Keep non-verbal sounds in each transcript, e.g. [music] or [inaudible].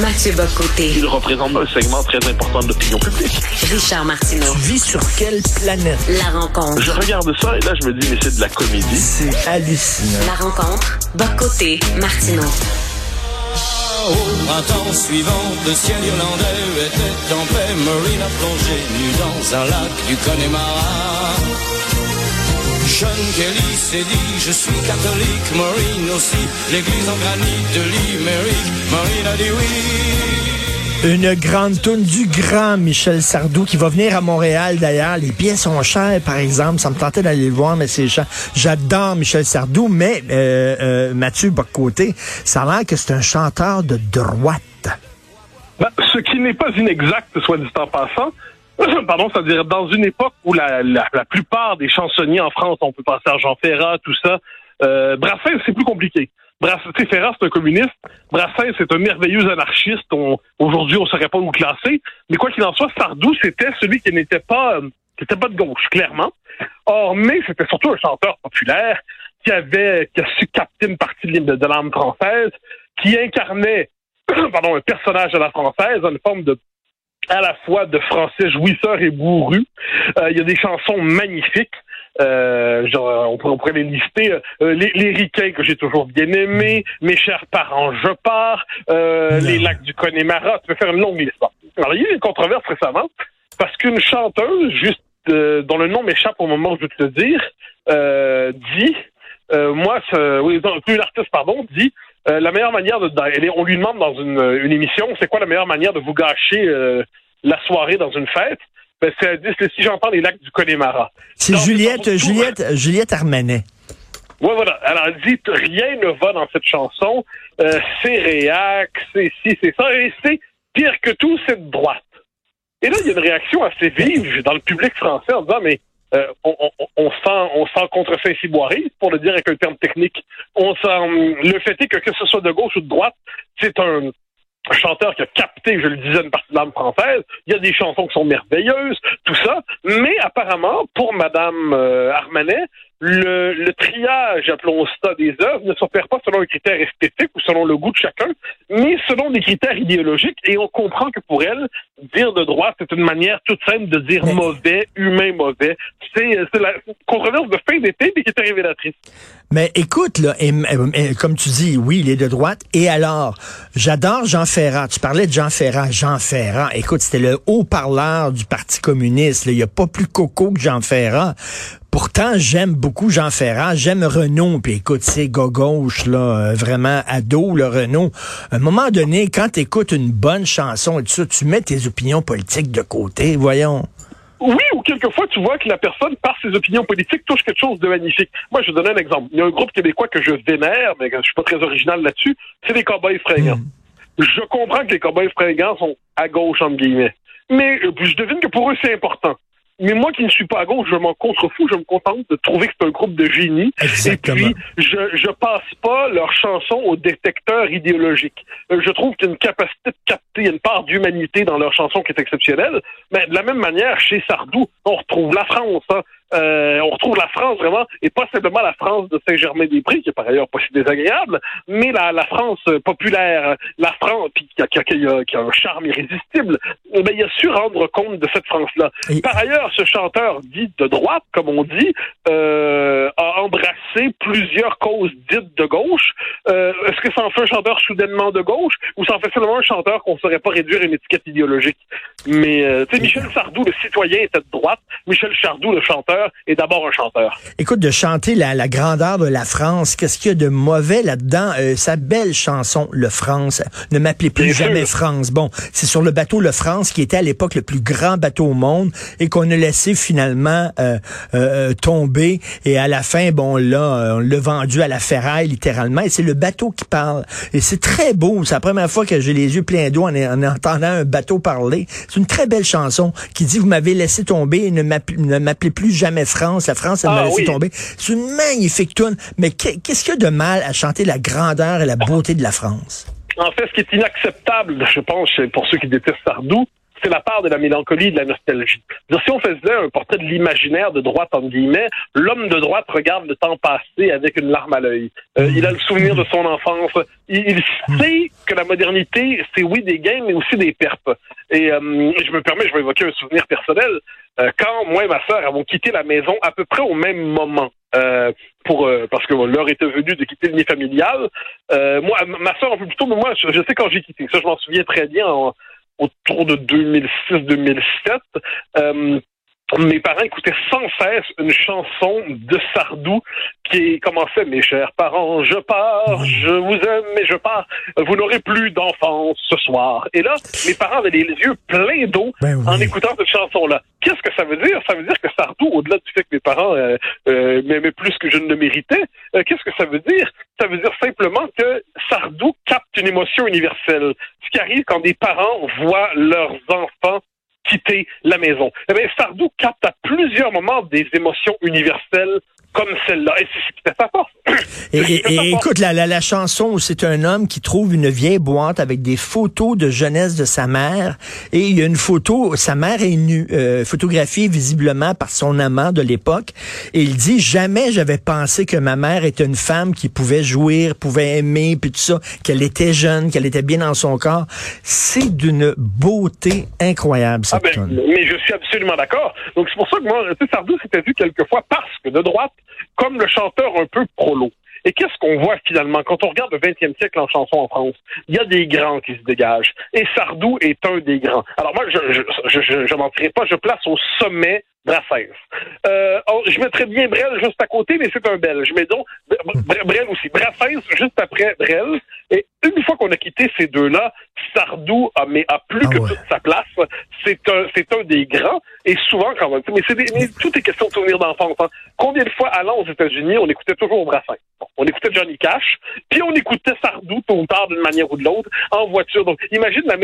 Mathieu Bocoté. Il représente un segment très important de l'opinion publique. Richard Martineau. Tu vis sur quelle planète? La rencontre. Je regarde ça et là, je me dis, mais c'est de la comédie. C'est hallucinant. La rencontre. Bocoté. Martineau. Au printemps suivant, le ciel irlandais était en paix. Marine a plongé nu dans un lac du Connemara. Sean Kelly s'est dit, je suis catholique, Maureen aussi, l'église en granit de Limerick, Maureen a dit oui. Une grande toune du grand Michel Sardou qui va venir à Montréal d'ailleurs. Les billets sont chers, par exemple. Ça me tentait d'aller le voir, mais c'est cher. J'adore Michel Sardou, mais euh, euh, Mathieu Bocoté, ça a l'air que c'est un chanteur de droite. Ben, ce qui n'est pas inexact, soit dit en passant. [coughs] Pardon, c'est-à-dire dans une époque où la, la, la, plupart des chansonniers en France, on peut penser à Jean Ferrat, tout ça, euh, Brassens, c'est plus compliqué. Brassens, Ferrat, c'est un communiste. Brassens, c'est un merveilleux anarchiste. Aujourd'hui, on ne saurait pas où classer. Mais quoi qu'il en soit, Sardou, c'était celui qui n'était pas, euh, qui était pas de gauche, clairement. Or, mais c'était surtout un chanteur populaire qui avait, qui a su capter une partie de, de l'âme française, qui incarnait, [coughs] pardon, un personnage à la française, une forme de à la fois de français jouisseur et bourru. Euh, il y a des chansons magnifiques. Euh, genre, on, pourrait, on, pourrait, les lister. Euh, les, les ricains que j'ai toujours bien aimés, Mes chers parents, je pars, euh, Les lacs du Connemara. Tu peux faire une longue liste. Alors, il y a eu une controverse récemment parce qu'une chanteuse, juste euh, dont le nom m'échappe au moment où je vais te le dire, euh, dit, moi, oui, plus l'artiste, pardon, dit euh, la meilleure manière de, on lui demande dans une, une émission, c'est quoi la meilleure manière de vous gâcher euh, la soirée dans une fête? Ben, c'est si j'entends les lacs du Connemara. C'est Juliette, Juliette, Juliette Armanet. Oui, voilà. Alors, elle dit rien ne va dans cette chanson. Euh, c'est réac, c'est ci, c'est ça, et c'est pire que tout, c'est de droite. Et là, il y a une réaction assez vive dans le public français en disant, mais euh, on, sent, on sent contre Saint-Cyboiré, pour le dire avec un terme technique. On sent, le fait est que que ce soit de gauche ou de droite, c'est un, chanteur qui a capté, je le disais, une partie de l'âme française. Il y a des chansons qui sont merveilleuses, tout ça. Mais apparemment, pour Madame euh, Armanet, le, le, triage, appelons ça, des œuvres ne s'opère pas selon un critère esthétique ou selon le goût de chacun, mais selon des critères idéologiques. Et on comprend que pour elle, dire de droite, c'est une manière toute simple de dire mauvais, humain mauvais. C'est la controverse de fin d'été, mais qui est révélatrice. Mais écoute, là, et, et, comme tu dis, oui, il est de droite. Et alors, j'adore Jean Ferrat. Tu parlais de Jean Ferrat. Jean Ferrat, écoute, c'était le haut-parleur du Parti communiste. Il n'y a pas plus coco que Jean Ferrat. Pourtant, j'aime beaucoup Jean Ferrat, j'aime Renault, puis écoute, c'est gauche là, vraiment ado, le Renault. À un moment donné, quand tu écoutes une bonne chanson et tout ça, tu mets tes opinions politiques de côté, voyons. Oui, ou quelquefois, tu vois que la personne, par ses opinions politiques, touche quelque chose de magnifique. Moi, je vais donner un exemple. Il y a un groupe québécois que je vénère, mais je suis pas très original là-dessus, c'est les Cowboys fringants. Mm. Je comprends que les Cowboys fringants sont à gauche, entre guillemets. Mais je devine que pour eux, c'est important. Mais moi qui ne suis pas à gauche, je m'en contrefous, je me contente de trouver que c'est un groupe de génie. Exactement. Et puis, je, je passe pas leurs chansons au détecteur idéologique. Euh, je trouve qu'il y a une capacité de capter une part d'humanité dans leurs chansons qui est exceptionnelle. Mais de la même manière, chez Sardou, on retrouve la France. Hein. Euh, on retrouve la France vraiment, et pas simplement la France de Saint-Germain-des-Prés, qui est par ailleurs pas si désagréable, mais la, la France populaire, la France qui, qui, qui, a, qui, a, un charme irrésistible. Ben, il a su rendre compte de cette France-là. Et... Par ailleurs, ce chanteur dit de droite, comme on dit, euh, a embrassé plusieurs causes dites de gauche. Euh, Est-ce que ça en fait un chanteur soudainement de gauche, ou ça en fait seulement un chanteur qu'on ne saurait pas réduire à une étiquette idéologique? Mais, euh, tu sais, Michel Sardou, le citoyen, était de droite. Michel Sardou, le chanteur, est d'abord un chanteur. Écoute, de chanter la, la grandeur de la France, qu'est-ce qu'il y a de mauvais là-dedans? Euh, sa belle chanson, Le France, ne m'appelez plus jamais sûr. France. Bon, c'est sur le bateau Le France, qui était à l'époque le plus grand bateau au monde et qu'on a laissé finalement euh, euh, tomber. Et à la fin, bon, là, on l'a vendu à la ferraille, littéralement. Et c'est le bateau qui parle. Et c'est très beau. C'est la première fois que j'ai les yeux pleins d'eau en, en, entendant un bateau parler. C'est une très belle chanson qui dit, vous m'avez laissé tomber et ne m'appelez plus jamais France. La France, elle ah, m'a laissé oui. tomber. C'est une magnifique tune. Mais qu'est-ce qu'il y a de mal à chanter la grandeur et la beauté de la France? En fait, ce qui est inacceptable, je pense, pour ceux qui détestent Sardou, c'est la part de la mélancolie et de la nostalgie. si on faisait un portrait de l'imaginaire de droite, entre guillemets, l'homme de droite regarde le temps passé avec une larme à l'œil. Euh, il a le souvenir de son enfance. Il, sait que la modernité, c'est oui des gains, mais aussi des pertes. Et euh, je me permets, je vais évoquer un souvenir personnel. Euh, quand moi et ma sœur avons quitté la maison à peu près au même moment, euh, pour parce que l'heure était venue de quitter le nid familial. moi, ma sœur un peu plus tôt, mais moi, je, sais quand j'ai quitté. Ça, je m'en souviens très bien. Autour de 2006-2007 mes parents écoutaient sans cesse une chanson de Sardou qui commençait Mes chers parents, je pars, je vous aime, mais je pars. Vous n'aurez plus d'enfance ce soir. Et là, mes parents avaient les yeux pleins d'eau ben en écoutant cette chanson-là. Qu'est-ce que ça veut dire? Ça veut dire que Sardou, au-delà du fait que mes parents euh, euh, m'aimaient plus que je ne le méritais, euh, qu'est-ce que ça veut dire? Ça veut dire simplement que Sardou capte une émotion universelle. Ce qui arrive quand des parents voient leurs enfants quitter la maison. Eh bien, Sardou capte à plusieurs moments des émotions universelles comme celle-là. Et c'est ce écoute, la, la, la chanson, c'est un homme qui trouve une vieille boîte avec des photos de jeunesse de sa mère. Et il y a une photo, sa mère est nue, euh, photographiée visiblement par son amant de l'époque. Et il dit, jamais j'avais pensé que ma mère était une femme qui pouvait jouir, pouvait aimer, puis tout ça, qu'elle était jeune, qu'elle était bien dans son corps. C'est d'une beauté incroyable, cette ah ben, Mais je suis absolument d'accord. Donc c'est pour ça que moi, Sardou s'était vu quelquefois parce que de droite, comme le chanteur un peu prolo. Et qu'est-ce qu'on voit finalement quand on regarde le 20e siècle en chanson en France? Il y a des grands qui se dégagent. Et Sardou est un des grands. Alors moi, je je, je, pas, je place au sommet Brassens. Euh, je mettrais bien Brel juste à côté, mais c'est un Belge. Mais donc, Brel aussi. Brassens juste après Brel. Et une fois qu'on a quitté ces deux-là, Sardou a, mais a plus ah que toute sa place. C'est un, c'est un des grands. Et souvent, quand même, mais, c'est mais tout est question de souvenirs d'enfance. Hein. Combien de fois, allant aux États-Unis, on écoutait toujours Brassens? on écoutait Johnny Cash, puis on écoutait Sardou tôt ou tard d'une manière ou de l'autre en voiture. Donc, imagine la,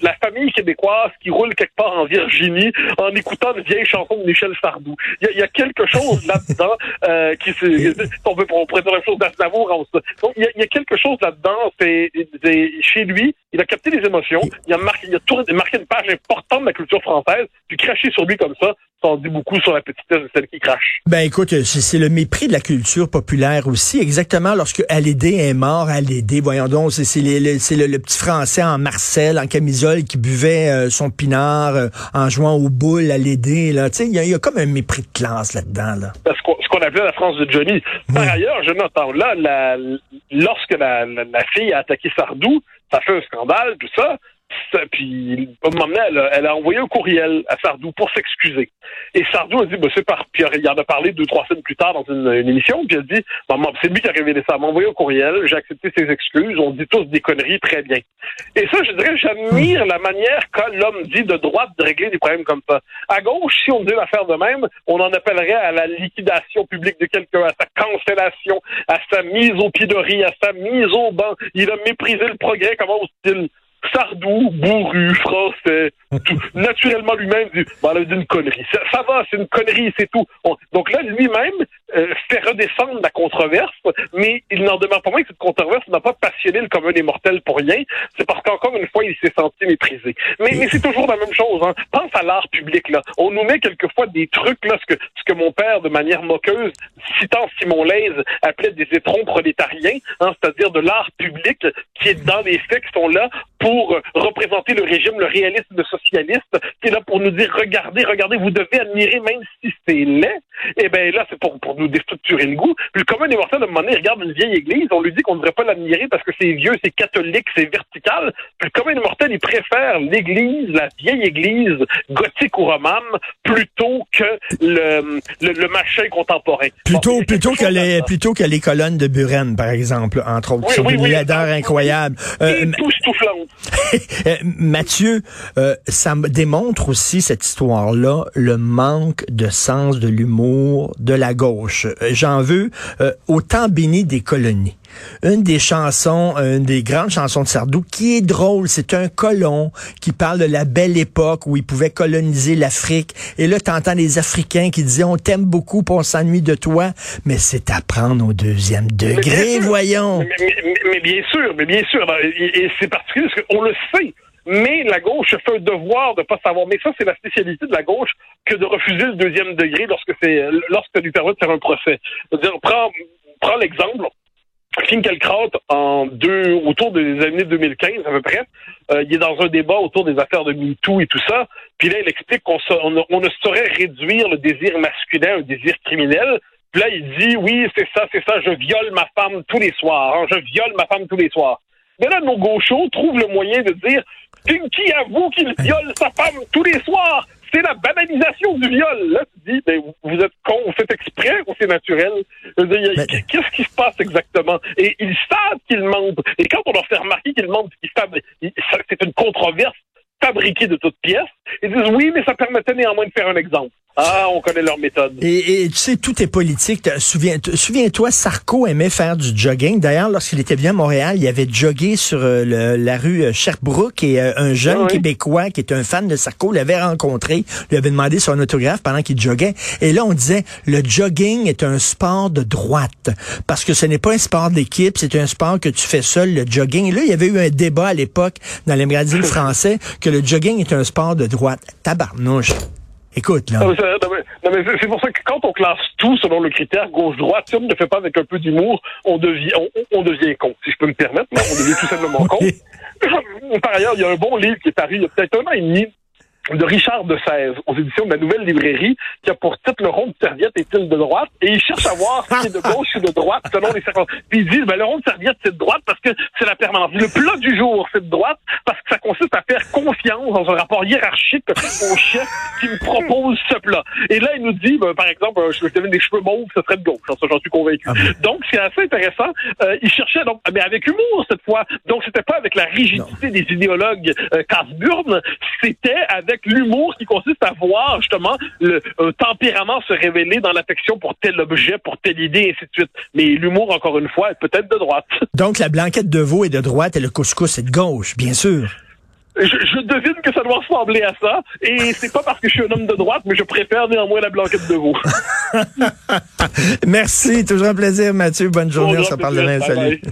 la, famille québécoise qui roule quelque part en Virginie en écoutant une vieille chanson de Michel Sardou. Il y, a, quelque chose là-dedans euh, qui on, peut, on pourrait dire la chose d'Aznavour. Donc, il y, a, quelque chose là-dedans. C'est chez lui, il a capté les émotions. Il a marqué, il a marqué une page importante de la culture française. Puis cracher sur lui comme ça, ça en dit beaucoup sur la petitesse de celle qui crache. Ben écoute, c'est le mépris de la culture populaire aussi. Exactement lorsque Hallyday est mort, Hallyday, voyons donc, c'est le, le, petit français en Marcel, en camisole, qui buvait euh, son pinard euh, en jouant aux boules à Là, tu sais, il y, a comme un mépris de classe là-dedans. Là. Ce qu'on appelait la France de Johnny. Par ailleurs, je n'entends là, la, lorsque la, la, fille a attaqué Sardou, ça fait un scandale, tout ça puis au moment elle, elle, a envoyé un courriel à Sardou pour s'excuser. Et Sardou a dit, bah, c'est par... Puis il en a parlé deux, trois semaines plus tard dans une, émission, puis il a dit, c'est lui qui a révélé ça, il m'a envoyé un courriel, j'ai accepté ses excuses, on dit tous des conneries, très bien. Et ça, je dirais, j'admire la manière qu'a l'homme dit de droite de régler des problèmes comme ça. À gauche, si on devait faire de même, on en appellerait à la liquidation publique de quelqu'un, à sa cancellation, à sa mise au pilori, à sa mise au banc. Il a méprisé le progrès, comment ose-t-il Sardou, bourru, français, naturellement lui-même dit, bah, dit une connerie. Ça, va, c'est une connerie, c'est tout. donc là, lui-même euh, fait redescendre la controverse, mais il n'en demeure pas moins que cette controverse n'a pas passionné le commun des mortels pour rien. C'est parce qu'encore une fois, il s'est senti méprisé. Mais, c'est toujours la même chose. Hein. Pense à l'art public. Là. On nous met quelquefois des trucs, là, ce que, ce que mon père, de manière moqueuse, citant Simon Laize, appelait des étrons prolétariens, hein, c'est-à-dire de l'art public qui est dans les faits qui sont là pour représenter le régime, le réalisme qui est là pour nous dire regardez, regardez, vous devez admirer même si c'est laid. Et eh bien là, c'est pour, pour nous déstructurer le goût. Puis le commun des mortels, à un moment donné, il regarde une vieille église, on lui dit qu'on ne devrait pas l'admirer parce que c'est vieux, c'est catholique, c'est vertical. Puis le commun des mortels, il préfère l'église, la vieille église gothique ou romane, plutôt que le, le, machin contemporain. Plutôt, plutôt, que les, plutôt que les colonnes de Buren, par exemple, entre autres, qui sont une incroyable. Euh, [laughs] euh, Mathieu, euh, ça démontre aussi cette histoire-là, le manque de sens de l'humour de la gauche. Euh, j'en veux euh, au temps béni des colonies. Une des chansons, une des grandes chansons de Sardou, qui est drôle, c'est un colon qui parle de la belle époque où il pouvait coloniser l'Afrique. Et là, t'entends les Africains qui disaient, on t'aime beaucoup, on s'ennuie de toi, mais c'est à prendre au deuxième degré, voyons. Mais, bien sûr, mais bien sûr. Et, c'est particulier parce qu'on le sait mais la gauche fait un devoir de pas savoir. Mais ça, c'est la spécialité de la gauche que de refuser le deuxième degré lorsque c'est lorsque lui permet de faire un procès. Prends, prends l'exemple. Finkelkraut, en deux, autour des années 2015 à peu près, euh, il est dans un débat autour des affaires de MeToo et tout ça. Puis là, il explique qu'on on, ne saurait réduire le désir masculin à un désir criminel. Puis là, il dit, oui, c'est ça, c'est ça, je viole ma femme tous les soirs. Hein, je viole ma femme tous les soirs. Mais là, nos gauchos trouvent le moyen de dire, qui avoue qu'il viole sa femme tous les soirs c'est la banalisation du viol. Là, tu dis, ben, vous êtes con, vous faites exprès ou c'est naturel? Qu'est-ce qui se passe exactement? Et ils savent qu'ils mentent. Et quand on leur fait remarquer qu'ils mentent, c'est une controverse fabriquée de toutes pièces, ils disent oui, mais ça permettait néanmoins de faire un exemple. Ah, on connaît leur méthode. Et, tu sais, tout est politique. Souviens-toi, souviens Sarko aimait faire du jogging. D'ailleurs, lorsqu'il était venu à Montréal, il avait jogué sur euh, la rue euh, Sherbrooke et euh, un jeune Québécois qui était un fan de Sarko l'avait rencontré, lui avait demandé son autographe pendant qu'il joguait. Et là, on disait, le jogging est un sport de droite parce que ce n'est pas un sport d'équipe, c'est un sport que tu fais seul, le jogging. Et là, il y avait eu un débat à l'époque dans les magazines [laughs] français que le jogging est un sport de droite. Tabarnouche. Écoute, là. c'est pour ça que quand on classe tout selon le critère gauche-droite, si on ne le fait pas avec un peu d'humour, on devient, on, devient con, si je peux me permettre, on devient tout simplement [laughs] con. [coughs] Par ailleurs, il y a un bon livre qui est paru il y a peut-être un an et demi, de Richard de 16 aux éditions de la Nouvelle Librairie qui a pour titre Le rond de serviette est-il de droite? Et il cherche à voir si c'est de gauche ou de droite selon les circonstances. Puis ils disent ben, le rond de serviette c'est de droite parce que c'est la permanence. Le plat du jour c'est de droite parce que ça consiste à faire confiance dans un rapport hiérarchique au chef qui me propose ce plat. Et là il nous dit ben, par exemple je me des cheveux mauves ce serait de gauche. Ça j'en suis convaincu. Ah donc c'est assez intéressant. Euh, il cherchait donc mais avec humour cette fois. Donc c'était pas avec la rigidité des idéologues euh, c'était avec l'humour qui consiste à voir justement le tempérament se révéler dans l'affection pour tel objet, pour telle idée, et ainsi de suite. Mais l'humour, encore une fois, est peut-être de droite. [laughs] Donc la blanquette de veau est de droite et le couscous est de gauche, bien sûr. Je, devine que ça doit ressembler à ça. Et c'est pas parce que je suis un homme de droite, mais je préfère néanmoins la blanquette de veau. [laughs] Merci. Toujours un plaisir, Mathieu. Bonne journée. on se parle demain. Salut.